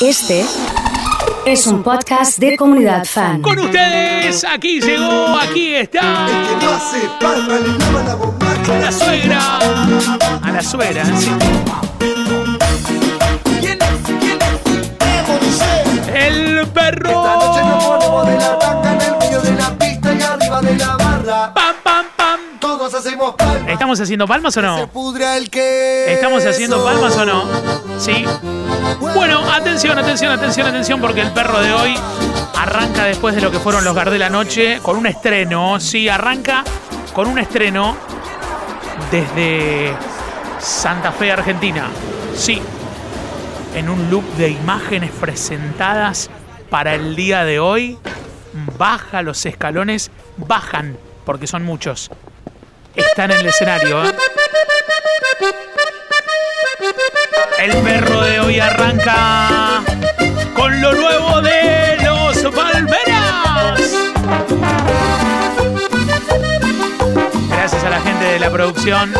Este es un podcast de comunidad fan. Con ustedes, aquí llegó, aquí está. El que no hace palma le lava la bombacha. A la suegra. A la suegra, sí. ¿Quién es? ¿Quién es? Emo dice. El perro. Esta noche nos ¿Estamos haciendo palmas o no? ¿Estamos haciendo palmas o no? Sí. Bueno, atención, atención, atención, atención, porque el perro de hoy arranca después de lo que fueron los Gardel anoche con un estreno. Sí, arranca con un estreno desde Santa Fe, Argentina. Sí, en un loop de imágenes presentadas para el día de hoy. Baja los escalones, bajan, porque son muchos. Están en el escenario. ¿eh? El perro de hoy arranca con lo nuevo de los Palmeras. Gracias a la gente de la producción,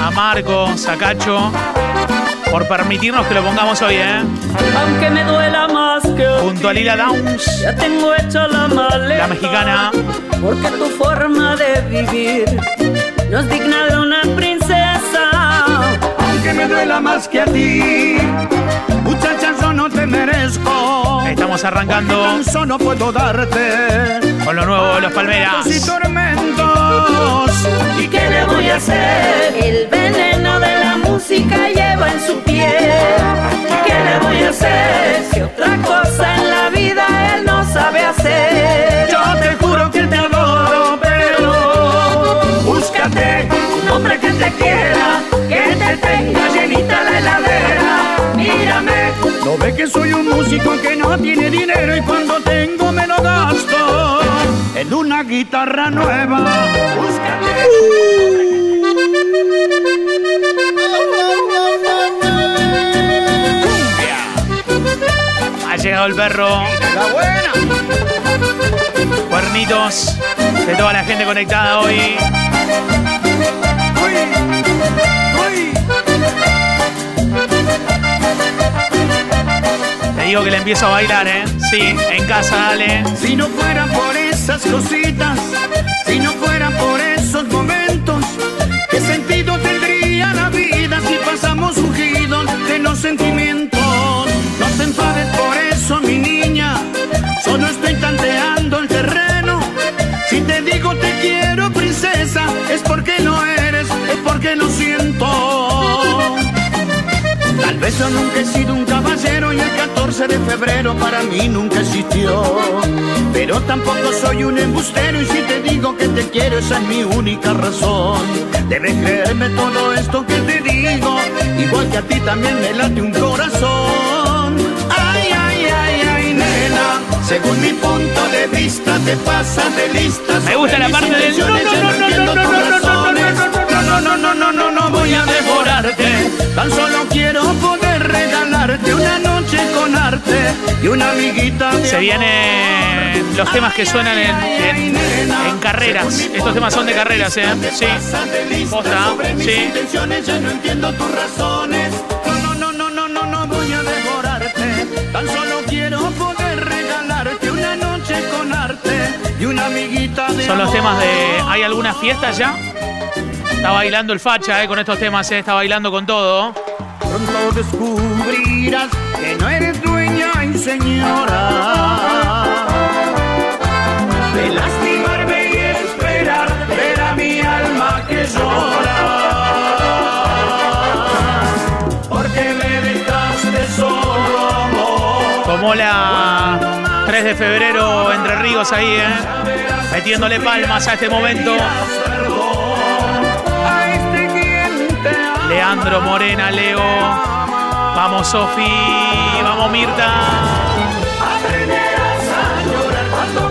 a Marco, Sacacho, por permitirnos que lo pongamos hoy, ¿eh? Aunque me duela más que Junto a Lila Downs, Ya tengo hecha la maleta. la mexicana. Porque tu forma de vivir no es digna de una princesa. Aunque me duela más que a ti, muchacha, yo no te merezco. Estamos arrancando Tan solo puedo darte con lo nuevo de los Palmeras. y. hacer? El veneno de la música lleva en su piel. ¿Qué le voy a hacer? Si otra cosa en la vida él no sabe hacer. Yo te juro que te adoro, pero búscate un hombre que te quiera, que te tenga llenita la heladera. Mírame, no ve que soy un músico que no tiene dinero y cuando tengo me lo gasto en una guitarra nueva. Búscate. Llegado el perro. La buena. Cuernitos de toda la gente conectada hoy. Uy, uy. Te digo que le empiezo a bailar, ¿eh? Sí, en casa, dale. Si no fuera por esas cositas, si no fuera por esos momentos, ¿qué sentido tendría la vida si pasamos ungidos de los sentimientos? No te enfades por eso, mi niña, solo estoy tanteando el terreno. Si te digo te quiero, princesa, es porque no eres, es porque lo siento. Tal vez yo nunca he sido un caballero y el 14 de febrero para mí nunca existió. Pero tampoco soy un embustero y si te digo que te quiero esa es mi única razón. Debes creerme todo esto que te digo, igual que a ti también me late un corazón. Te de. Me gusta la parte del no, no, no, no, no, no, no, no, no, no, no, no, no, no, no, no voy a devorarte. Tan solo quiero poder regalarte una noche con arte y una amiguita. Se vienen los temas que suenan en, carreras. Estos temas son de carreras, ¿eh? Sí. Posta, sí. intenciones ya no entiendo tus razones. Son los temas de. ¿Hay alguna fiesta ya? Está bailando el facha, ¿eh? Con estos temas, ¿eh? Está bailando con todo. Pronto descubrirás que no eres dueña y señora. De lastimarme y esperar ver a mi alma que llora. Porque me dejaste solo, amor. Como la 3 de febrero entre Ríos ahí, ¿eh? Metiéndole palmas a este momento. Leandro, Morena, Leo. Vamos, Sofi. Vamos, Mirta.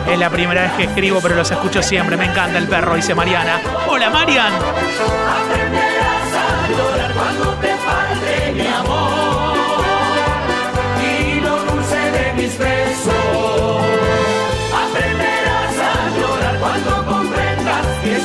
Es la primera vez que escribo, pero los escucho siempre. Me encanta el perro, dice Mariana. Hola, Marian.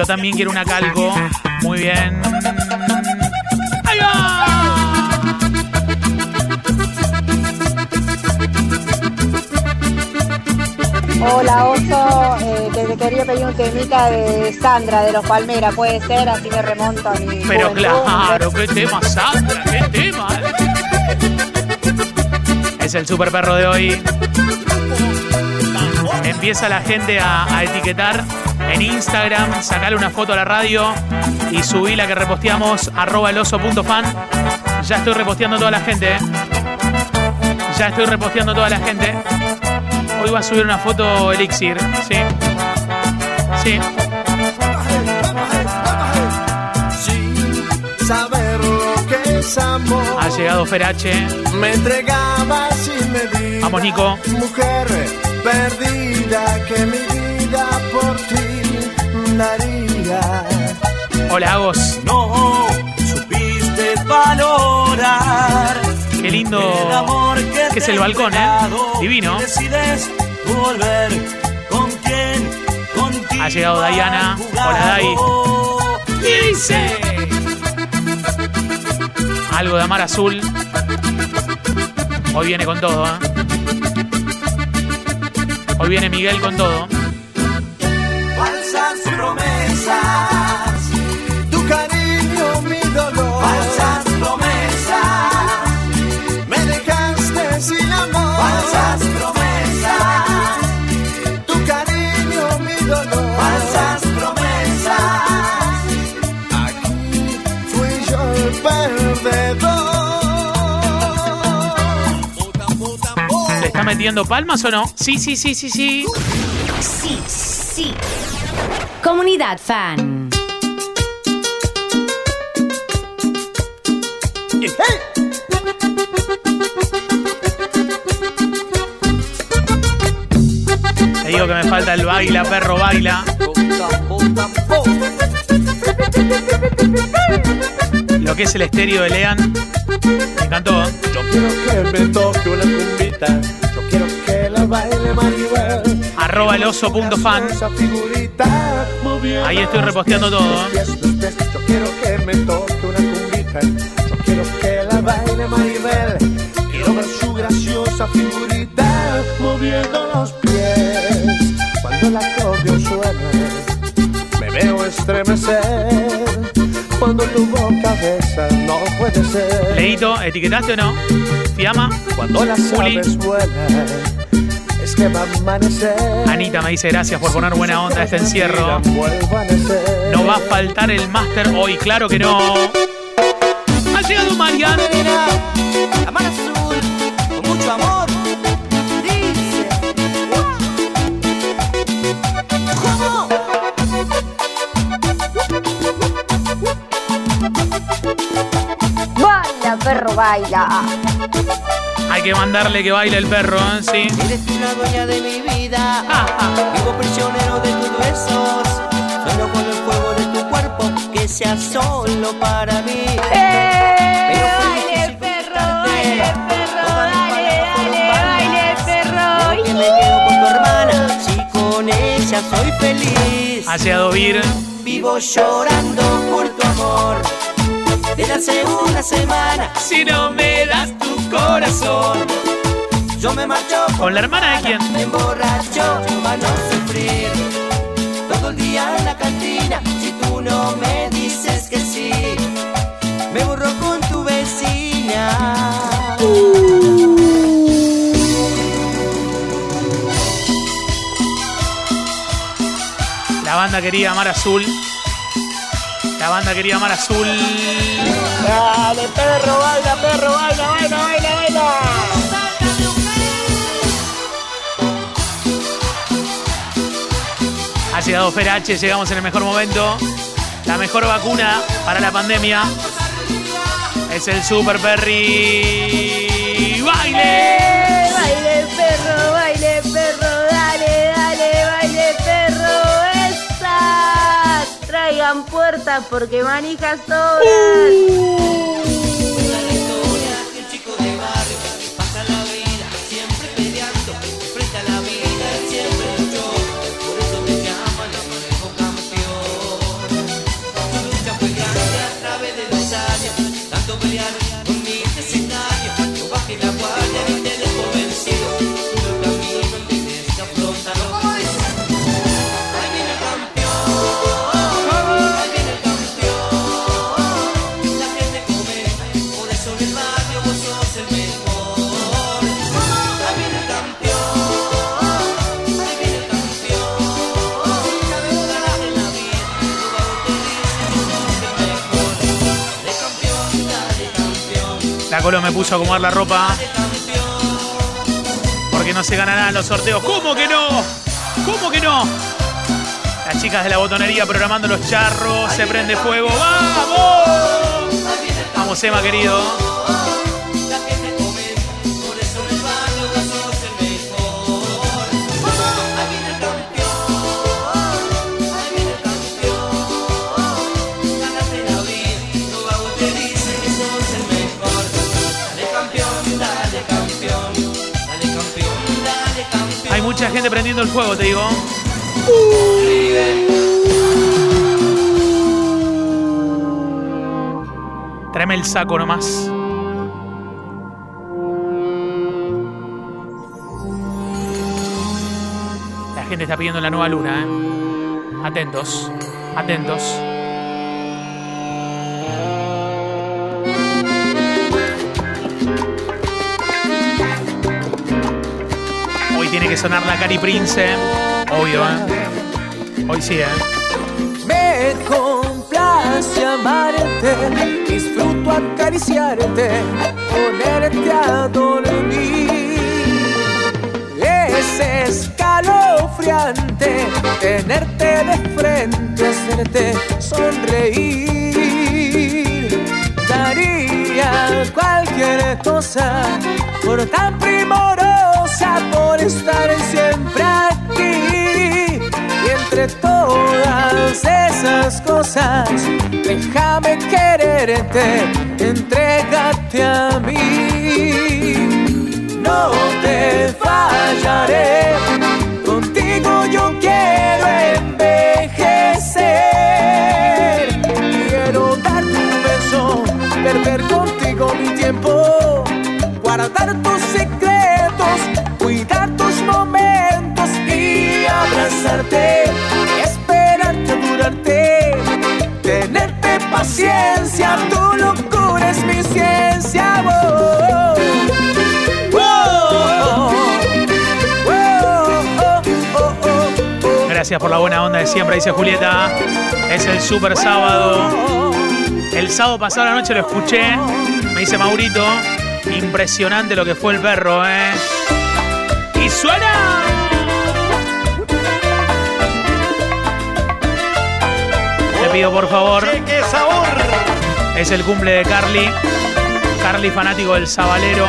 Yo también quiero una calco. Muy bien. ¡Ahí va! Hola Oso, eh, que te quería pedir un temita de Sandra de los Palmeras, puede ser, así me remonto a mi Pero claro, qué tema, Sandra, qué tema. Es el super perro de hoy. Empieza la gente a, a etiquetar en Instagram, sacarle una foto a la radio y subí la que reposteamos, arroba eloso.fan. Ya estoy reposteando a toda la gente, ¿eh? Ya estoy reposteando a toda la gente. Hoy va a subir una foto Elixir, sí. Sí. Sin saber lo que es amor. Ha llegado Ferache. Me entregaba sin medir. Vamos, Nico. Mujer perdida que mi Hola, Agos. No supiste valorar Qué lindo. el amor que, que es el balcón, ¿eh? Divino. Volver con quién, Ha llegado Diana. Hola, Dai. Y dice. Algo de Amar Azul. Hoy viene con todo, ¿eh? Hoy viene Miguel con todo. Metiendo palmas o no? Sí, sí, sí, sí, sí. Sí, sí. Comunidad Fan. Te digo que me falta el baila, perro, baila. Lo que es el estéreo de Lean. Me encantó. ¿eh? Yo quiero que me toque una cumbita. Quiero que la baile Maribel. Arroba el oso punto fan. Ahí estoy reposteando todo. ¿eh? pies. Yo quiero que me toque una cumbita. Yo quiero que la baile Maribel. Quiero ver su graciosa figurita moviendo los pies. Cuando el acordeón suena, me veo estremecer. Cuando tu boca besa, no puede ser. Leito, ¿etiquetaste o no? Fiamma. Cuando las Juli. aves vuelan, es que va a amanecer. Anita me dice gracias por poner buena onda a este encierro. No va a faltar el máster hoy, claro que no. Ha llegado Marian. La mano azul, con mucho amor. Dice, ¿Cómo? baila perro, baila. Hay que mandarle que baile el perro, ¿eh? Sí. Eres tú la dueña de mi vida. Ah, Vivo prisionero de tus besos. Sueño con el fuego de tu cuerpo. Que sea solo para mí. ¡Eh! Pero Baile perro, baile perro, dale, dale, baile perro. palabra fueron vanas. Creo que me quedo con tu hermana. Si con ella soy feliz. Ha llegado Vir. Vivo llorando por tu amor. Desde hace una semana. Si no me das corazón. Yo me marcho ¿Con la hermana de quién? Me emborracho para no sufrir Todo el día en la cantina Si tú no me dices que sí Me borro con tu vecina La banda quería Mar Azul. La banda quería Mar Azul. Dale, perro, baila, perro, baila, baila, baila, baila. Ha llegado Ferache, llegamos en el mejor momento. La mejor vacuna para la pandemia es el Super Perry. Baile abran puertas porque manijas todas. Uh. Colo me puso a acomodar la ropa porque no se ganarán los sorteos. ¿Cómo que no? ¿Cómo que no? Las chicas de la botonería programando los charros. Se prende fuego. ¡Vamos! Vamos, Emma, querido. Mucha gente prendiendo el fuego, te digo. Tráeme el saco nomás. La gente está pidiendo la nueva luna, ¿eh? Atentos, atentos. Que sonar la Cari Prince, ¿eh? obvio, ¿eh? Hoy sí, ¿eh? Me complace amarte, disfruto acariciarte, ponerte a dormir. Es escalofriante tenerte de frente, hacerte sonreír. Daría cualquier cosa por tan primorosa, por estar siempre aquí. Y entre todas esas cosas, déjame quererte, entrégate a mí. No te fallaré, contigo yo quiero envejecer. Quiero dar tu beso, perder contigo mi tiempo, guardar tus secretos, paciencia, tu locura es mi ciencia. Oh, oh, oh, oh, oh, oh, oh. Gracias por la buena onda de siempre, dice Julieta. Es el super sábado. El sábado pasado la noche lo escuché. Me dice Maurito. Impresionante lo que fue el perro, ¿eh? ¡Y suena! Te pido por favor. ¡Qué sabor! Es el cumple de Carly. Carly, fanático del Sabalero,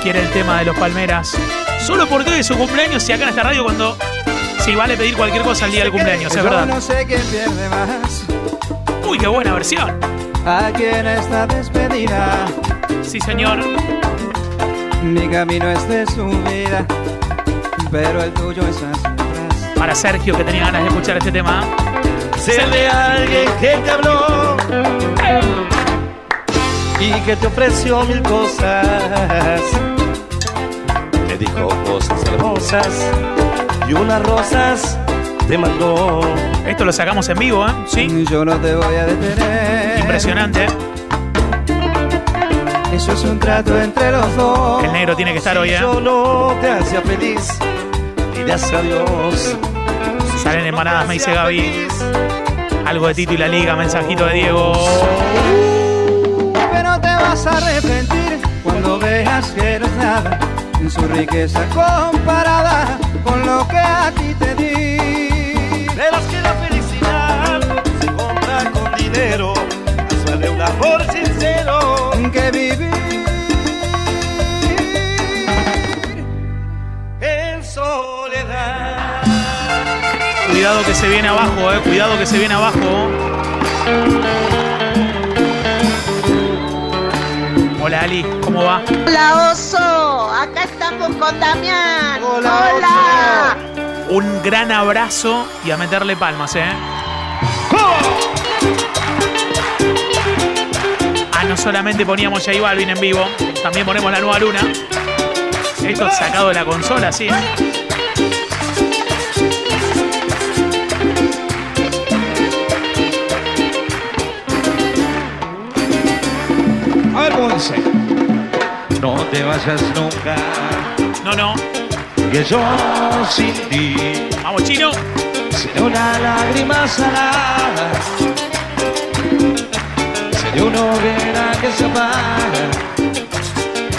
quiere el tema de los Palmeras. Solo porque hoy es su cumpleaños y acá en esta radio cuando... Sí, vale pedir cualquier cosa el día del cumpleaños, es Yo verdad. no sé quién pierde más Uy, qué buena versión. aquí en esta despedida. Sí, señor. Mi camino es de subida, pero el tuyo es hacia atrás. Para Sergio, que tenía ganas de escuchar este tema. Sé de alguien que te habló y que te ofreció mil cosas. Te dijo cosas hermosas y unas rosas te mandó. Esto lo sacamos en vivo, ¿eh? Sí. Yo no te voy a detener. Impresionante. Eso es un trato entre los dos. El negro tiene que estar hoy, ¿eh? Yo no te hacía feliz hace adiós. Salen empanadas, me dice Gaby. Algo de Tito y la Liga, mensajito de Diego. Pero te vas a arrepentir cuando veas que no es nada en su riqueza comparada con lo que a ti te di. Verás que la felicidad se compra con dinero. Más vale un amor sincero. Que vivir en soledad. Cuidado que se viene abajo, eh. Cuidado que se viene abajo. Hola Ali, ¿cómo va? Hola oso, acá estamos con Damián. Hola, Un gran abrazo y a meterle palmas, ¿eh? Ah, no solamente poníamos J Balvin en vivo, también ponemos la nueva luna. Esto sacado de la consola, sí. ¿eh? Te vayas nunca, No, no. que yo sin ti Vamos, chino. seré una lágrima salada. Seré una hoguera que se apaga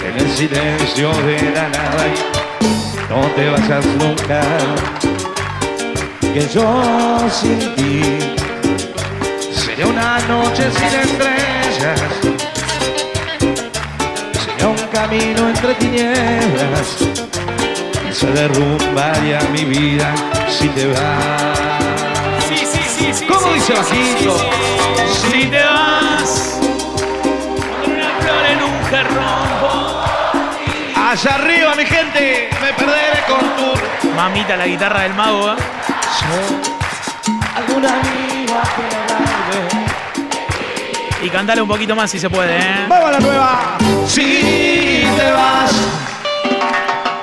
en el silencio de la nada. Y no te vayas nunca, que yo sin ti seré una noche sin estrellas. Camino entre tinieblas y se derrumbaría mi vida si te vas. Sí, sí, sí, sí. ¿Cómo sí, dice sí, sí, bajito? sí, sí. Si te vas con una flor en un jarrón. Allá arriba, mi gente, me perderé con tu. Mamita, la guitarra del mago, ¿eh? Y cantale un poquito más si se puede, ¿eh? ¡Vamos a la nueva! Si te vas,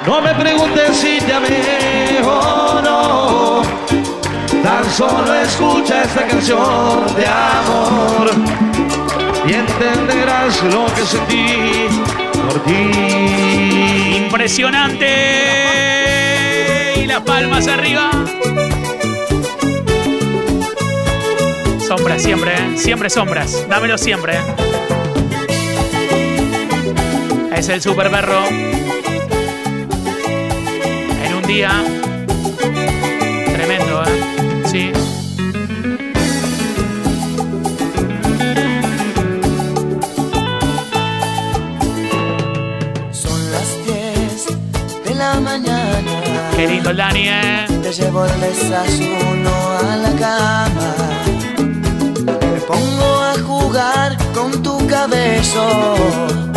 no me preguntes si te amé o no. Tan solo escucha esta canción de amor y entenderás lo que sentí por ti. Impresionante. Y las palmas arriba. Sombras siempre, ¿eh? Siempre sombras. Dámelo siempre. ¿eh? Es el super perro. En un día. Tremendo, ¿eh? Sí. Son las 10 de la mañana. Qué lindo el Dani, ¿eh? Te llevo el desayuno a la cama. Me pongo a jugar con tu cabello.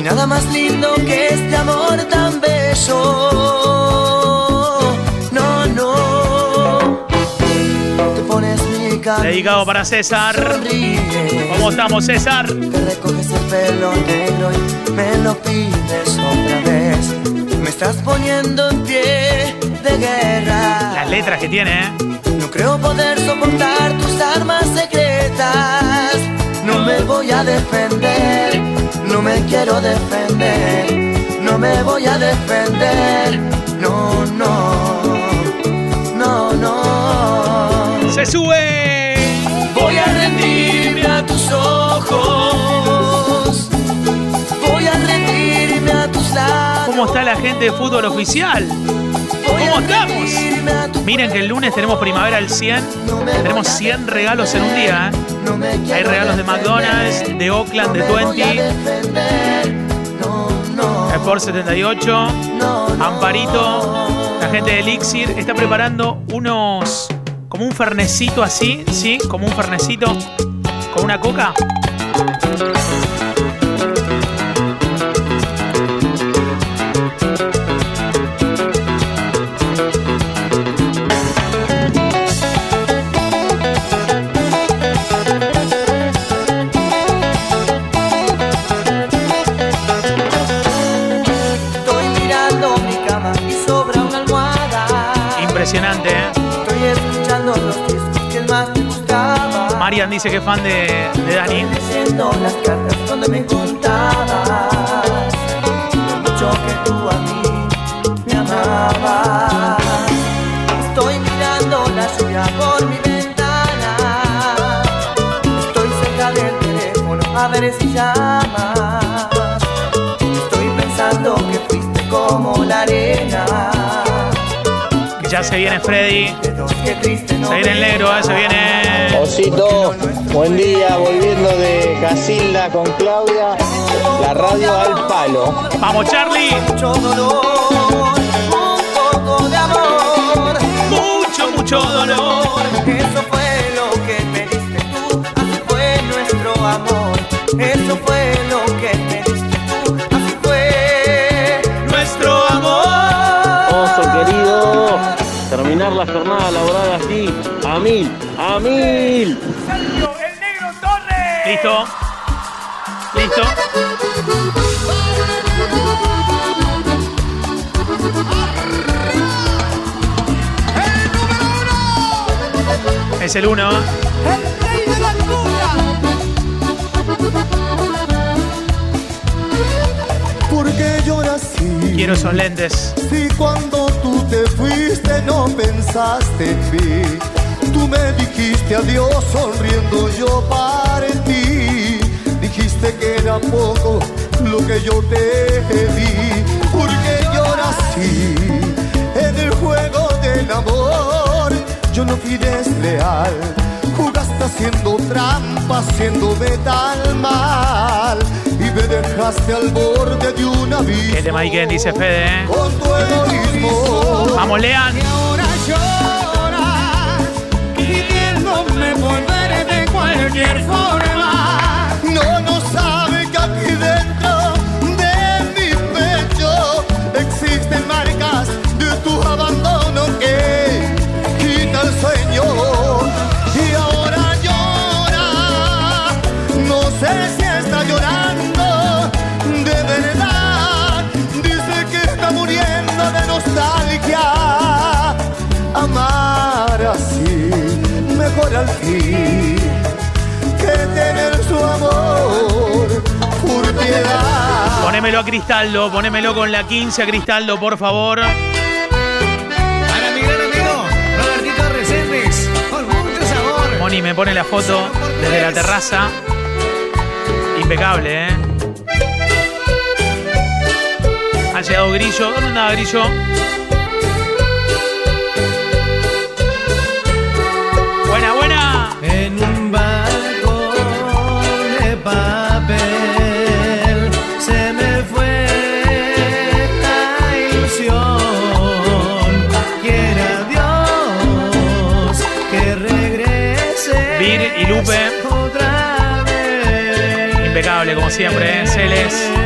Hay nada más lindo que este amor tan bello. No, no. Te pones mi camisa. Dedicado para César. sonríes. ¿Cómo estamos, César? Te recoges el pelo negro y me lo pides otra vez. Me estás poniendo en pie de guerra. Las letras que tiene, ¿eh? No creo poder soportar tus armas secretas. No me voy a defender, no me quiero defender. No me voy a defender, no, no, no, no. ¡Se sube! Voy a rendirme a tus ojos. Voy a rendirme a tus labios. ¿Cómo está la gente de fútbol oficial? ¿Cómo estamos? Miren que el lunes tenemos primavera al 100. Tenemos 100 regalos en un día. ¿eh? Hay regalos de McDonald's, de Oakland, de no me voy a 20, defender, No, Sport 78, no, no. Amparito. La gente de Elixir está preparando unos. como un fernecito así, ¿sí? Como un fernecito con una coca. Marian dice que es fan de, de Dani. las cartas donde me contabas mucho que tú a mí me amabas. Estoy mirando la lluvia por mi ventana. Estoy cerca del teléfono a ver si llamas. Estoy pensando que fuiste como la arena. Ya se viene Freddy. Se viene el negro, ¿eh? se viene. Osito, buen día, volviendo de Casilda con Claudia, la radio al palo. Vamos, Charlie. mucho dolor, un poco de amor. Mucho, mucho dolor. Eso fue lo que me diste tú Eso fue lo que la jornada laboral así, a mil, a mil. Listo. Listo. Es el uno. Porque lloras así. Quiero esos lentes. Si cuando te fuiste no pensaste en mí, tú me dijiste adiós sonriendo yo para ti. Dijiste que era poco lo que yo te di, porque lloras así en el juego del amor. Yo no fui desleal, jugaste haciendo trampa, haciéndome tan mal y me dejaste al borde de un abismo. El de Maiken dice Fede, ¿eh? Con tu egoísmo. Vamos, Lean. ahora lloras, pidiéndome volver de cualquier forma. Al fin que tener su amor por piedad. Ponémelo a Cristaldo, ponémelo con la 15 a Cristaldo, por favor. Para mi gran amigo Robertito Reséndiz, con mucho sabor. Moni me pone la foto desde la terraza. Impecable, ¿eh? Ha llegado Grillo. ¿Dónde andaba Grillo? Como siempre, ¿eh? Celes.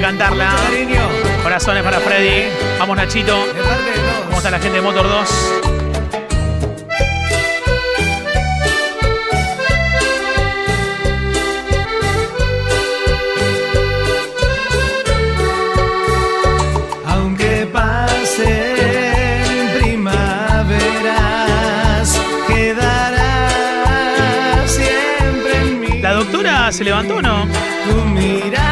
Cantarla. Corazones para Freddy. Vamos, Nachito. ¿Cómo está la gente de Motor 2? Aunque pasen primaveras, quedará siempre en mí. ¿La doctora se levantó o no? Tu mirada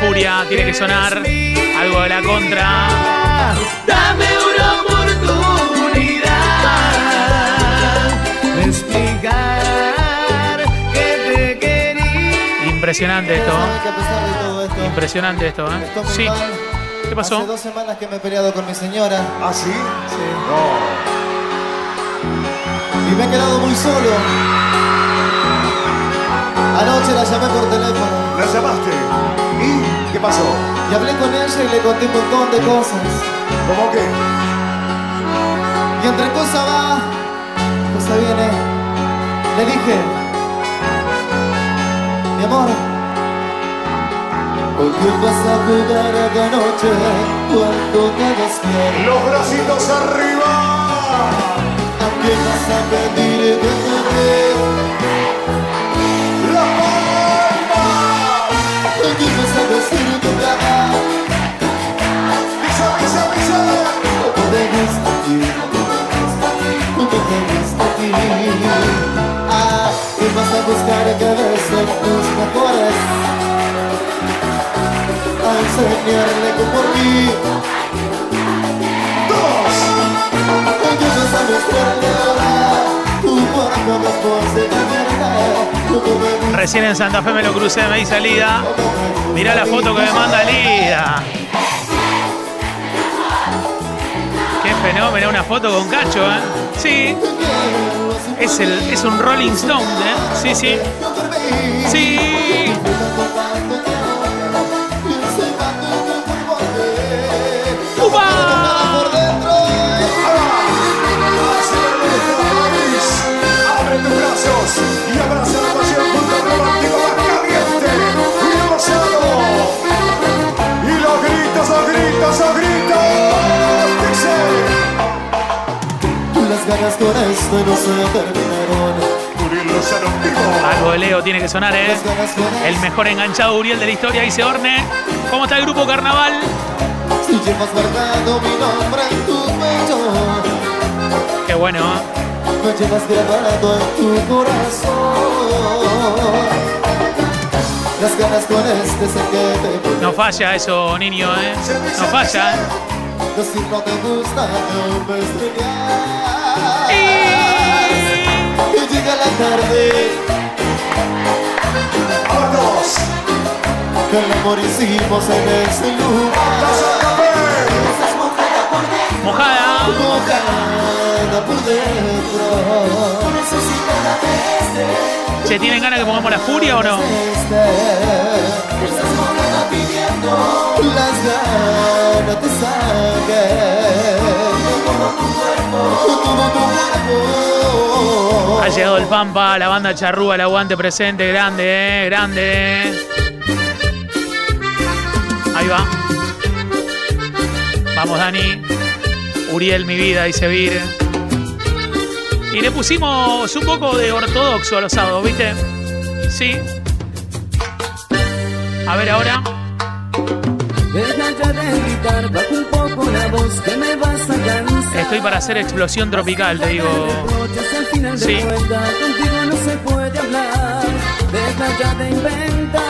furia. Tiene que sonar algo de la contra. Dame una oportunidad de explicar que te quería. Impresionante esto. Impresionante esto, ¿eh? Sí. ¿Qué pasó? Hace dos semanas que me he peleado con mi señora. ¿Ah, sí? Y me he quedado muy solo. Anoche la llamé por teléfono. ¿La llamaste? ¿Y ¿Qué pasó? Y hablé con ella y le conté un montón de cosas. ¿Cómo qué? Y entre cosa va, cosa viene. Le dije, mi amor, ¿con quién vas a jugar esta noche cuando te despiertes? Los bracitos arriba. ¿A quién vas a pedir te dé? La palma. Buscar besen tus? A enseñarle que por mí Dos. ¿A quién vas a mostrarle ahora? Recién en Santa Fe me lo crucé, me di salida. Mirá la foto que me manda Lida. Qué fenómeno, una foto con Cacho, ¿eh? Sí. Es, el, es un Rolling Stone, ¿eh? Sí, sí. Con esto no se terminaron. Algo de Leo tiene que sonar, ¿eh? El mejor enganchado Uriel de la historia, dice Orne. ¿Cómo está el grupo Carnaval? Si llevas marcado mi nombre en tu pecho Qué bueno, ¿eh? Me llevas grabado en tu corazón Las ganas con este sé que te No falla eso, niño, ¿eh? No falla. Decir no te gusta no me extrañas Y- llega la tarde Vámonos. Que el amor en ese lugar. Mojada. Mojada por dentro ¿Se tienen ganas que pongamos la furia o no? Las ganas te saquen Ha llegado el Pampa, la banda charrúa, el aguante presente, grande, eh, grande. Ahí va. Dani. Uriel, mi vida, dice Vir. Y le pusimos un poco de ortodoxo a los sábados, ¿viste? Sí. A ver ahora. Estoy para hacer explosión tropical, te digo. Sí. Deja ya de inventar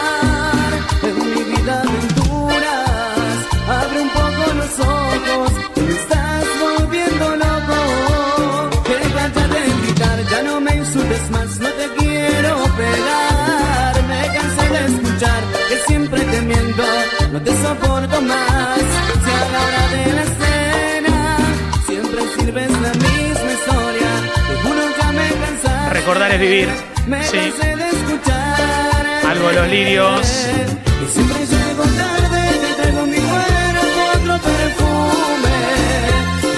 Recordar es vivir. Me Sí. cansé de escuchar Algo de los lirios. Y siempre llego tarde, te traigo mi cuerpo otro perfume.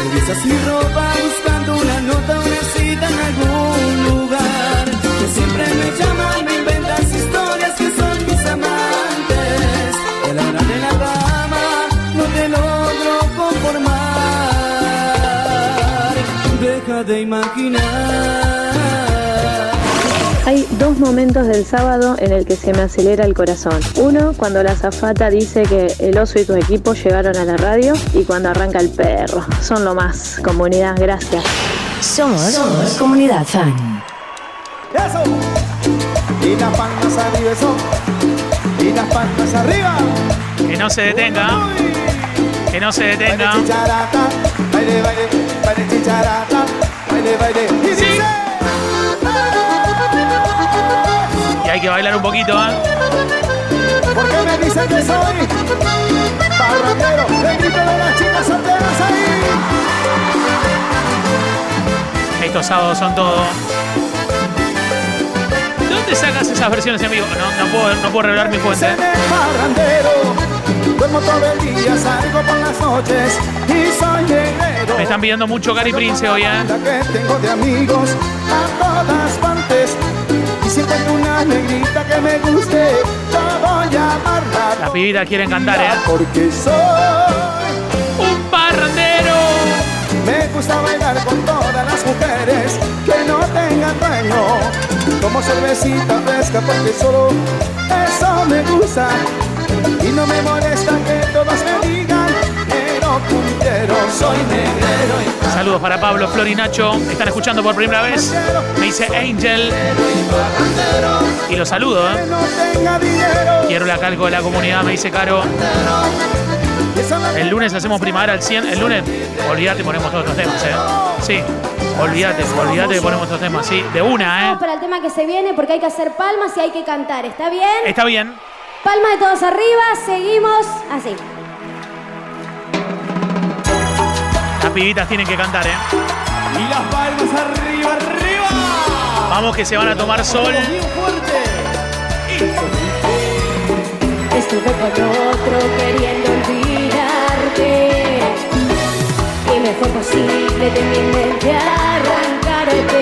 Revisas mi ropa buscando una nota, una cita en algún lugar. Que siempre me llaman, me inventas historias que son mis amantes. La hora de la cama no te logro conformar. Deja de imaginar. Dos momentos del sábado en el que se me acelera el corazón. Uno, cuando la zafata dice que el oso y tu equipo llegaron a la radio y cuando arranca el perro. Son lo más. Comunidad, gracias. Somos, Comunidad Fan. Eso Y las palmas arriba eso Y las palmas arriba Que no se detenga. Que no se detenga. Baile chicharata Baile, baile, baile chicharata Baile, baile Y Sí. dice hay que bailar un poquito, ¿eh? ¿Por qué me dicen que soy? Parrandero Le grito de las chicas solteras ahí Estos sábados son todo. ¿De dónde sacas esas versiones vivo? No, no puedo, no puedo revelar mi fuente. ¿eh? el parrandero Duermo todo el día, salgo por las noches y soy guerrero. Me están pidiendo mucho Gary Prince hoy, ¿eh? La que tengo de amigos a todas partes. Una negrita que me guste, la voy a amarla. Las pibitas quieren cantar, ¿eh? Porque soy un parrandero. Me gusta bailar con todas las mujeres que no tengan dueño. Como cervecita fresca porque solo eso me gusta. Y no me molesta que todas me digan, puntero soy negrero. y Saludos para Pablo, Flor y Nacho. Están escuchando por primera vez. Me dice Angel. Y los saludo, ¿eh? no tenga dinero. Quiero la calco de la comunidad, me dice Caro. El lunes hacemos primavera al 100. El lunes, olvídate, ponemos todos estos temas, ¿eh? Sí, olvídate, olvídate que ponemos estos temas, sí. De una, ¿eh? Vamos para el tema que se viene porque hay que hacer palmas y hay que cantar. ¿Está bien? Está bien. Palma de todos arriba, seguimos así. Pibitas tienen que cantar, ¿eh? Y las palmas arriba, arriba. Vamos que se van a tomar sol. Bien fuerte. Estuve con otro queriendo olvidarte Y me fue posible de mi mente arrancarte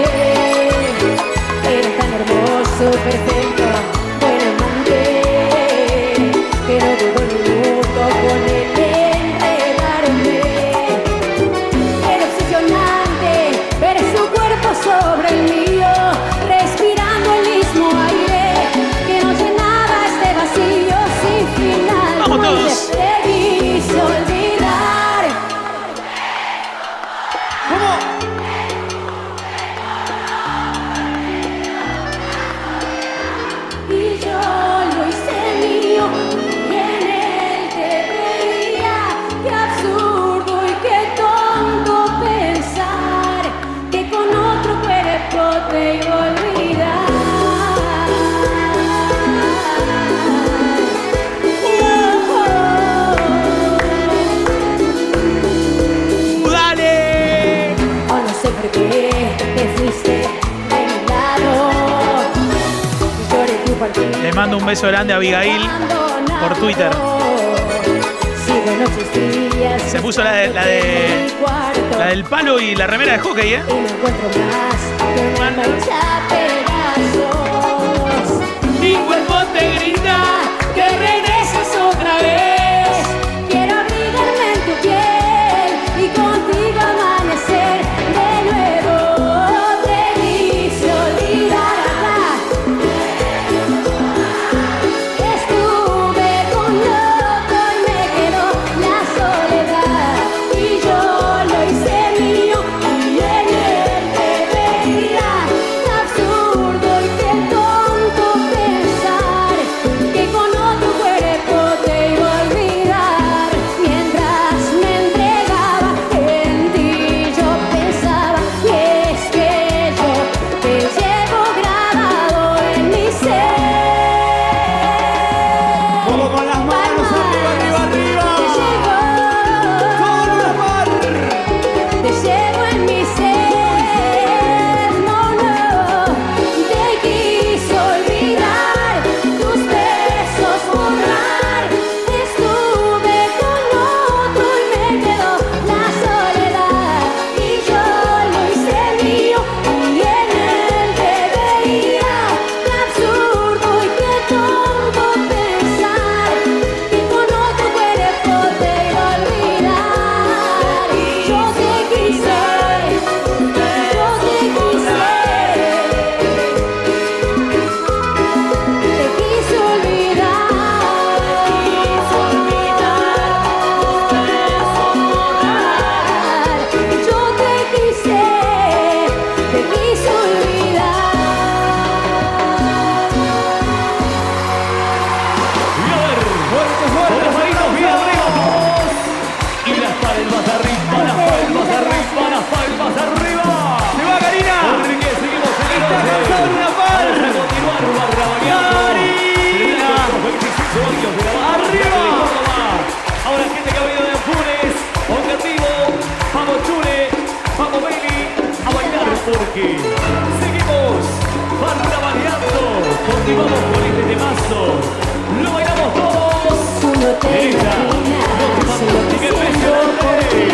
Eres tan hermoso, perfecto, mando un beso grande a Abigail por Twitter. Se puso la de, la de la del palo y la remera de hockey, ¿eh?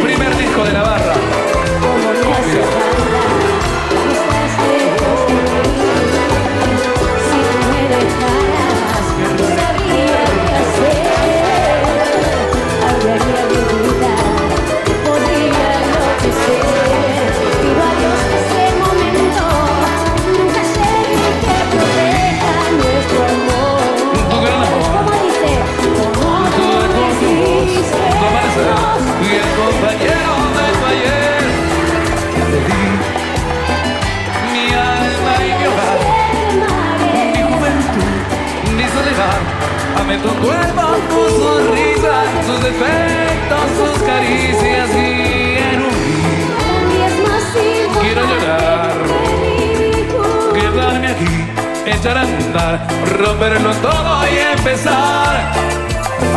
Primer disco de la barra. Sus defectos, sus caricias y en un Quiero llorar, quedarme aquí, echar a andar, romperlo todo y empezar.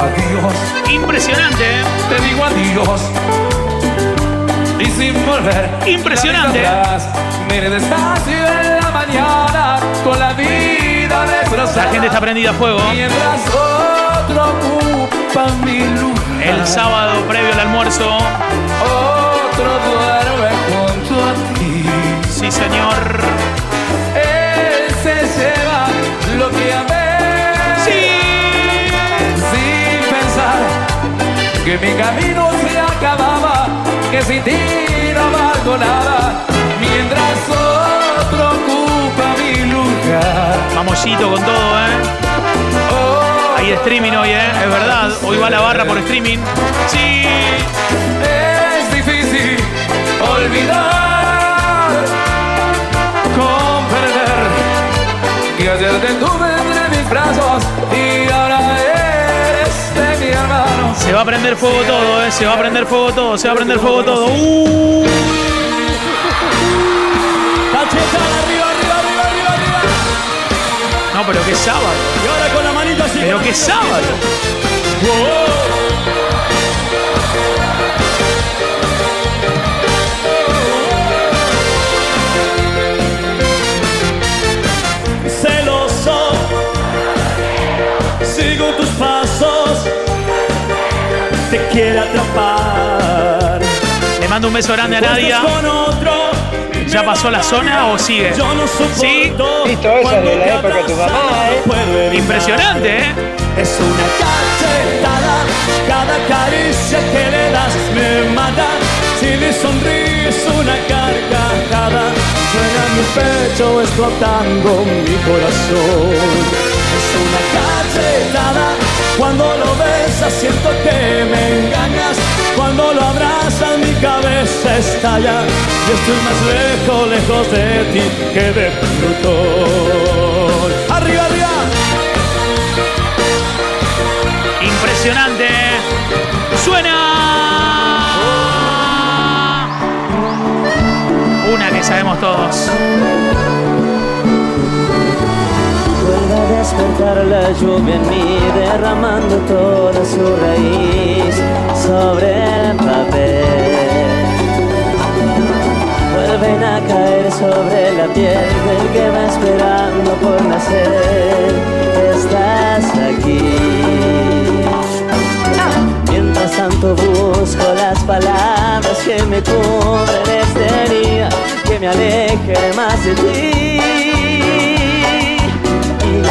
Adiós. Impresionante, ¿eh? Te digo adiós. Y sin volver. Impresionante. atrás, Mire despacio en la mañana con la vida destrozada. La gente está prendida a fuego. Mientras otro ocupa mi lugar. El sábado previo al almuerzo. Otro duerme junto a ti. Sí, señor. Él se lleva lo que amé. Sí. Sin pensar que mi camino se acababa, que sin ti no valgo nada. Mientras otro ocupa mi lugar. Mamosito con todo, ¿eh? Hay streaming hoy, ¿eh? Es verdad. Hoy va la barra por streaming. Sí. Es difícil olvidar, comprender que ayer te tuve entre mis brazos y ahora eres de mi hermano. Se va a prender fuego todo, ¿eh? Se va a prender fuego todo, se va a prender fuego todo. ¡Uh! No, pero qué sábado. Y ahora con la manita así. Pero qué sábado. Celoso, sigo tus pasos, te quiero atrapar. Le mando un beso grande a Nadia. Con otro, ¿Ya pasó la zona o sigue? yo no soporto. Sí. Listo, esa es de la época de tu mamá, ¿eh? Impresionante, ¿eh? Es una cachetada, cada caricia que le das me mata. Si le sonríes una carcajada, suena mi pecho explotando mi corazón. Es una cachetada, cuando lo besas siento que me engañas. Cuando lo abrazas mi cabeza estalla y estoy más lejos, lejos de ti que de Plutón. Arriba, arriba. Impresionante. Suena. Una que sabemos todos. La lluvia en mí, derramando toda su raíz sobre el papel. Vuelven a caer sobre la piel del que va esperando por nacer. Estás aquí. Mientras tanto busco las palabras que me cubren esta herida, que me aleje más de ti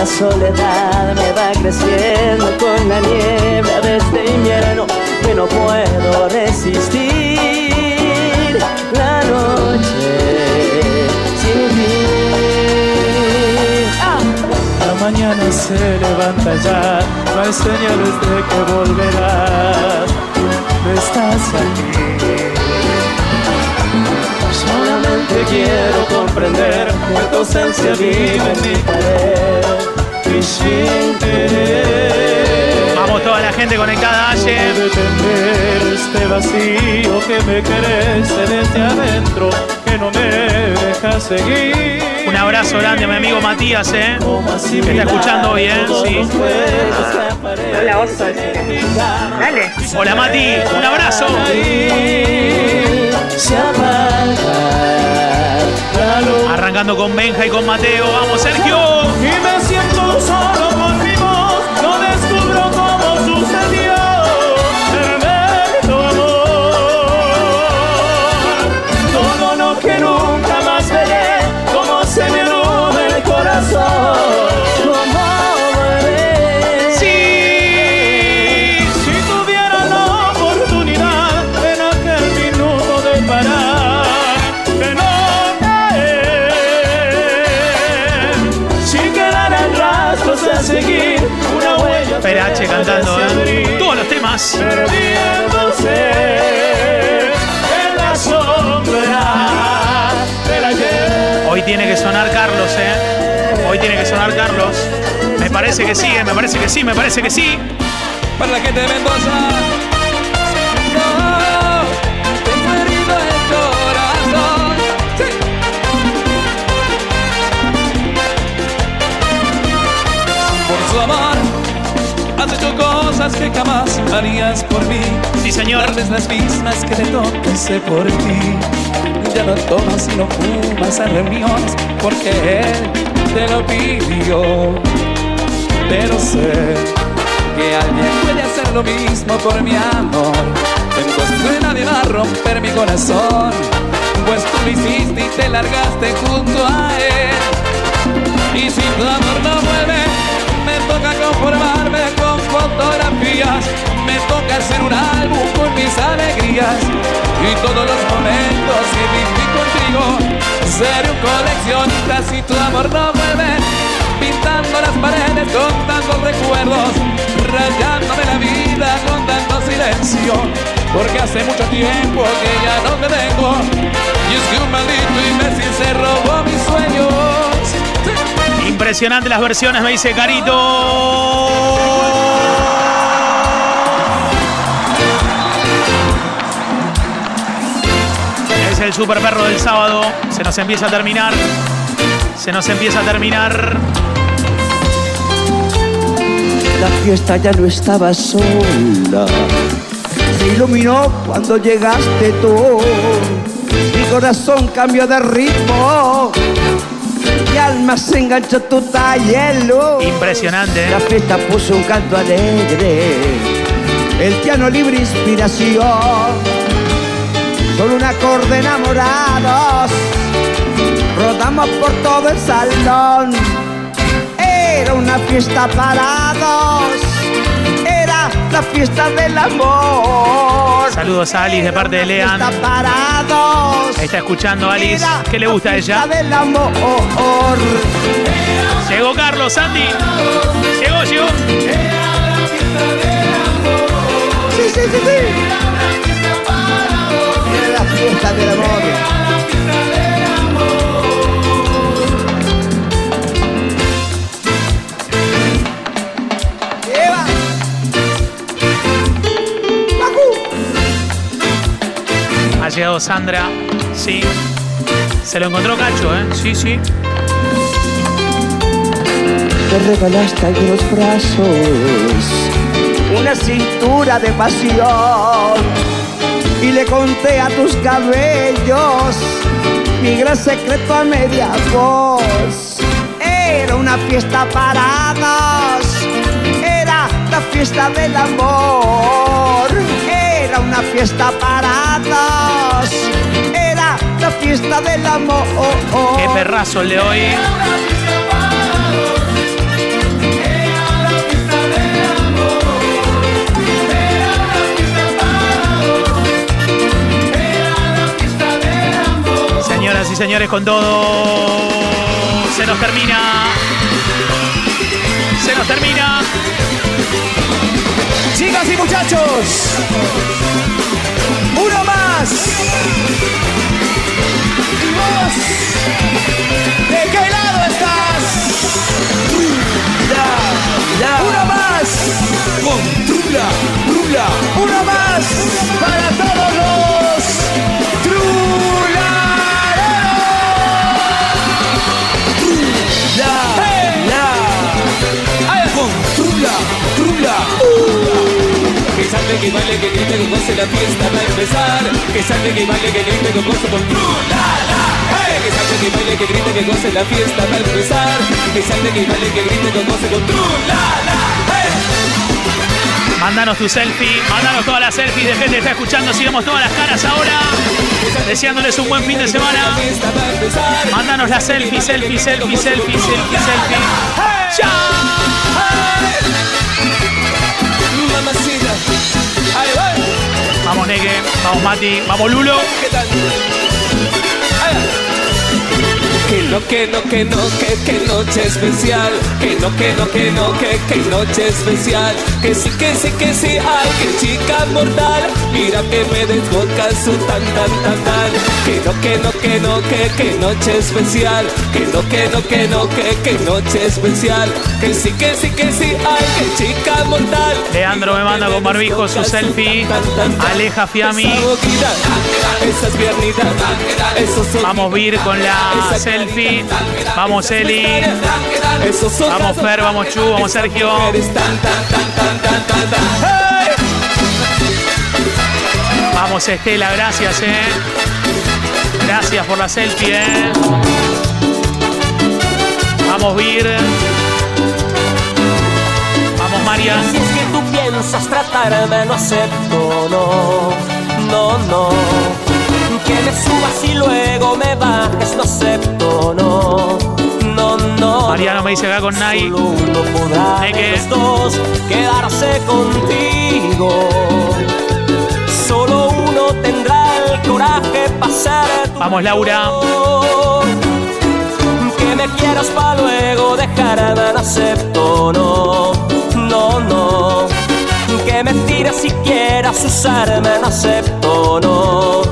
la soledad me va creciendo con la niebla de este invierno que no puedo resistir la noche sin. ¡Ah! La mañana se levanta ya, no hay señales de que volverás. No estás aquí. Solamente quiero comprender ausencia vive en mi pared y sin querer. Vamos toda la gente conectada ayer. Detender este vacío que me crece desde adentro, que no me deja seguir. Un abrazo grande a mi amigo Matías, ¿eh? Que está escuchando hoy, ¿eh? Sí. Hola, oso. Dale. Hola Mati, un abrazo. Arrancando con Benja y con Mateo. Vamos, Sergio. Y me siento solo Carlos. Me parece que sí, ¿eh? me parece que sí, me parece que sí. Para la gente de Mendoza. Cosas que jamás harías por mí. Sí, señor. Darles las mismas que le toqué por ti. Ya no tomas y no fumas a reuniones porque él te lo pidió. Pero sé que alguien puede hacer lo mismo por mi amor. Entonces no hay nadie va a romper mi corazón. Pues tú lo hiciste y te largaste junto a él. Y si tu amor no vuelve, toca conformarme con fotografías. Me toca hacer un álbum con mis alegrías. Y todos los momentos que viví contigo. Seré un coleccionista si tu amor no vuelve pintando las paredes con tantos recuerdos, rayándome la vida con tanto silencio, porque hace mucho tiempo que ya no te tengo, y es que un maldito imbécil se robó mis sueños. Impresionante las versiones, me dice Carito. Es el super perro del sábado. Se nos empieza a terminar. Se nos empieza a terminar. La fiesta ya no estaba sola. Se iluminó cuando llegaste tú. Mi corazón cambió de ritmo. Alma se enganchó tu hielo. Impresionante. ¿eh? La fiesta puso un canto alegre. El piano libre inspiración. Solo un acorde enamorados. Rodamos por todo el salón. Era una fiesta para dos. Era la fiesta del amor. Saludos a Alice de parte de Lean. Está escuchando Alice. ¿Qué le gusta a la ella? Llegó Carlos, Santi. Llegó, llegó. Sí, sí, sí, sí. Era la fiesta del amor. Llegado Sandra. Sí. Se lo encontró Cacho, ¿eh? Sí, sí. Me regalaste algunos brazos, una cintura de pasión. Y le conté a tus cabellos mi gran secreto a media voz. Era una fiesta para dos, era la fiesta del amor. Era una fiesta para dos, era la fiesta del amor. Qué perrazo de hoy. Señoras y señores, con todo se nos termina. Se nos termina. Chicas y muchachos, uno más. Que baile, que grite, que goce la fiesta va a empezar. Que salte, que baile, que grite, que goce con Trula. Hey, que salte, que baile, que grite, que goce la fiesta va a empezar. Que salte, que baile, que grite, que goce con Trula. Mándanos tu selfie, mándanos todas las selfies de gente que está escuchando. Sigamos todas las caras ahora. Deseándoles un buen fin de semana. Mándanos la selfie, selfie, selfie, selfie, selfie, selfie. ¡Chao! Vamos, Negue. Vamos, Mati. Vamos, Lulo. ¿Qué tal? Que no, que no, que no, que, que noche especial. Que no, que no, que no, que, que noche especial. Que sí, que sí, que sí, ay, que chica mortal. Mira que me desboca su tan, tan, tan, tan. Que no, que no, que no, que, que noche especial. Que no, que no, que no, que, que noche especial. Que sí, que sí, que sí, ay, que chica mortal. Leandro me manda con barbijo su selfie. Aleja Fiami. Esas piernitas, esos. Vamos Vir con la selfie. Vamos Eli. Vamos Fer, vamos Chu, vamos Sergio. Vamos Estela, gracias, eh. Gracias por la selfie, eh. Vamos Vir. Vamos María. Si es que tú piensas tratarme, no acepto, no, no, no. Que me subas y luego me bajes, no acepto, no, no, no. Mariano me dice acá con Nai. Uno podrá de que- los dos quedarse contigo. Tendrá el coraje para ser tu Vamos Laura. que me quieras para luego dejarme, no acepto, no, no, no. Que me tires si quieras usarme, no acepto, no,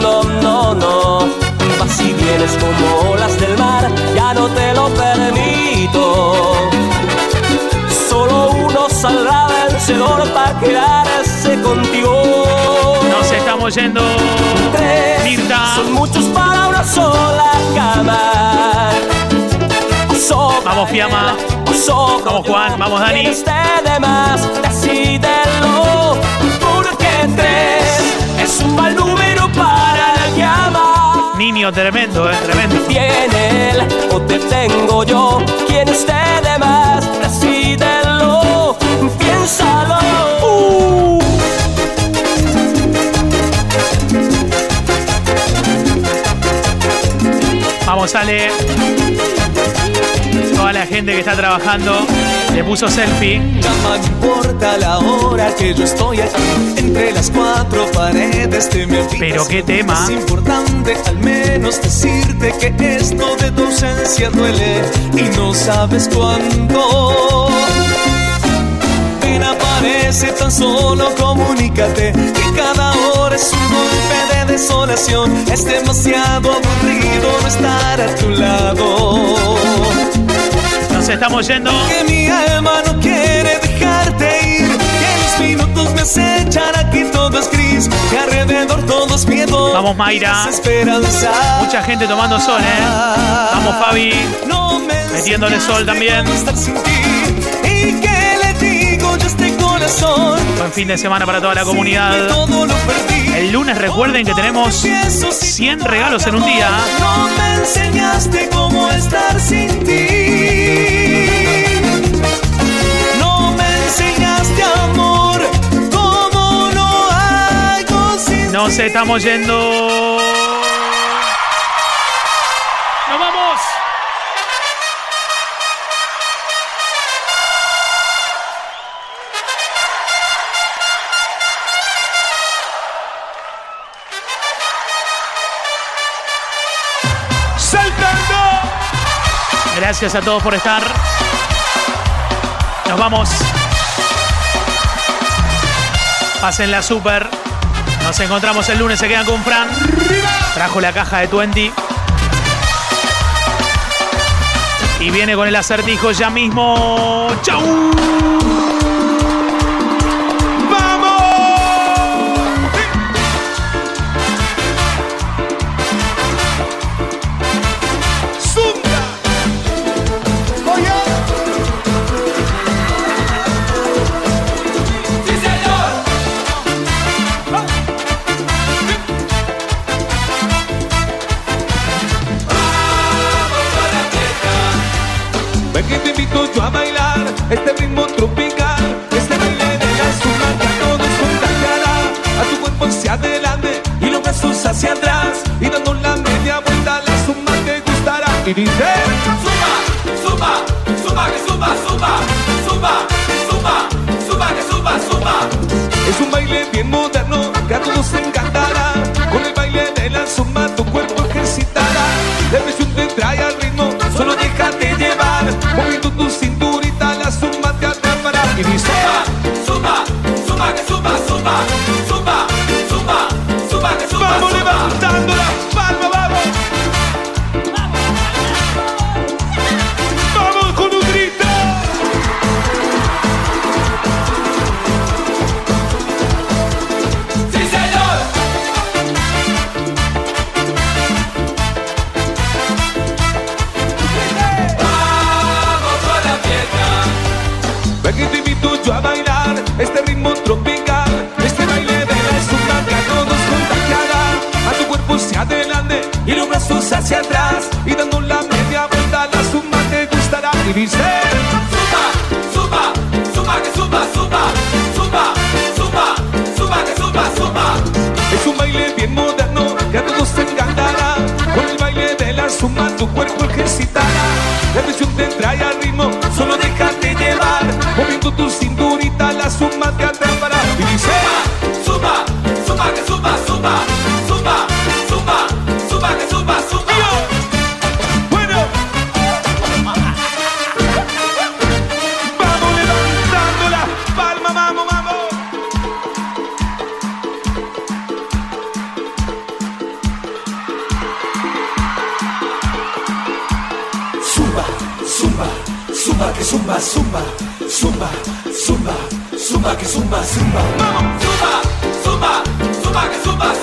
no, no, no. Vas y vienes como olas del mar, ya no te lo permito. Solo uno saldrá vencedor para quedarse contigo. Estamos yendo. Mirta. Son muchos para una sola cama. Vamos Fiamma. Vamos Juan, vamos Dani. de más, decídelo. Porque tres es un mal número para la llama. Niño tremendo, eh, tremendo. Tiene él o te tengo yo. ¿Quién esté de más? Vamos Ale. Toda la gente que está trabajando le puso selfie. No importa la hora que yo estoy aquí entre las cuatro paredes de mi habitación. Pero qué tema. Es importante al menos decirte que esto de tu ausencia duele y no sabes cuándo. Ven, aparece tan solo, comunícate que cada hora es un golpe desolación. Es demasiado aburrido no estar a tu lado. Nos estamos yendo. Que mi alma no quiere dejarte ir. Que los minutos me acechan aquí todo es gris. Que alrededor todo es miedo. Vamos Mayra. Esperanza. Mucha gente tomando sol, eh. Vamos Fabi. No me Metiéndole sol también. estar sin ti. Y que corazón. Buen fin de semana para toda la comunidad. El lunes recuerden que tenemos 100 regalos en un día. No me enseñaste cómo estar sin ti. No me enseñaste amor. Cómo no algo sin Nos estamos yendo. Gracias a todos por estar. Nos vamos. Pásenla super. Nos encontramos el lunes. Se quedan con Fran. Trajo la caja de 20. Y viene con el acertijo ya mismo. ¡Chau! y dice: Suba, suba, suba, que suba, suba, suba, suba, suba, que suba, suba. Es un baile bien moderno que a todos encantará. Con el baile de la zumba tu cuerpo ejercitará. La presión te trae al ritmo, solo déjate llevar. Moviendo tu cinturita la zumba te atrapará y dice. Ritmo tropical. Este baile de la zumba que a todos contagiará. A tu cuerpo hacia adelante y los brazos hacia atrás. Y dando la media vuelta, la zumba te gustará. Y dice: Zumba, zumba, zumba, que zumba, zumba, zumba, zumba, zumba, que zumba, zumba. Es un baile bien moderno que a todos te encantará. Con el baile de la zumba tu cuerpo ejercitará. La presión te zumba, que zumba, zumba. Vamos, zumba, zumba, zumba, que zumba.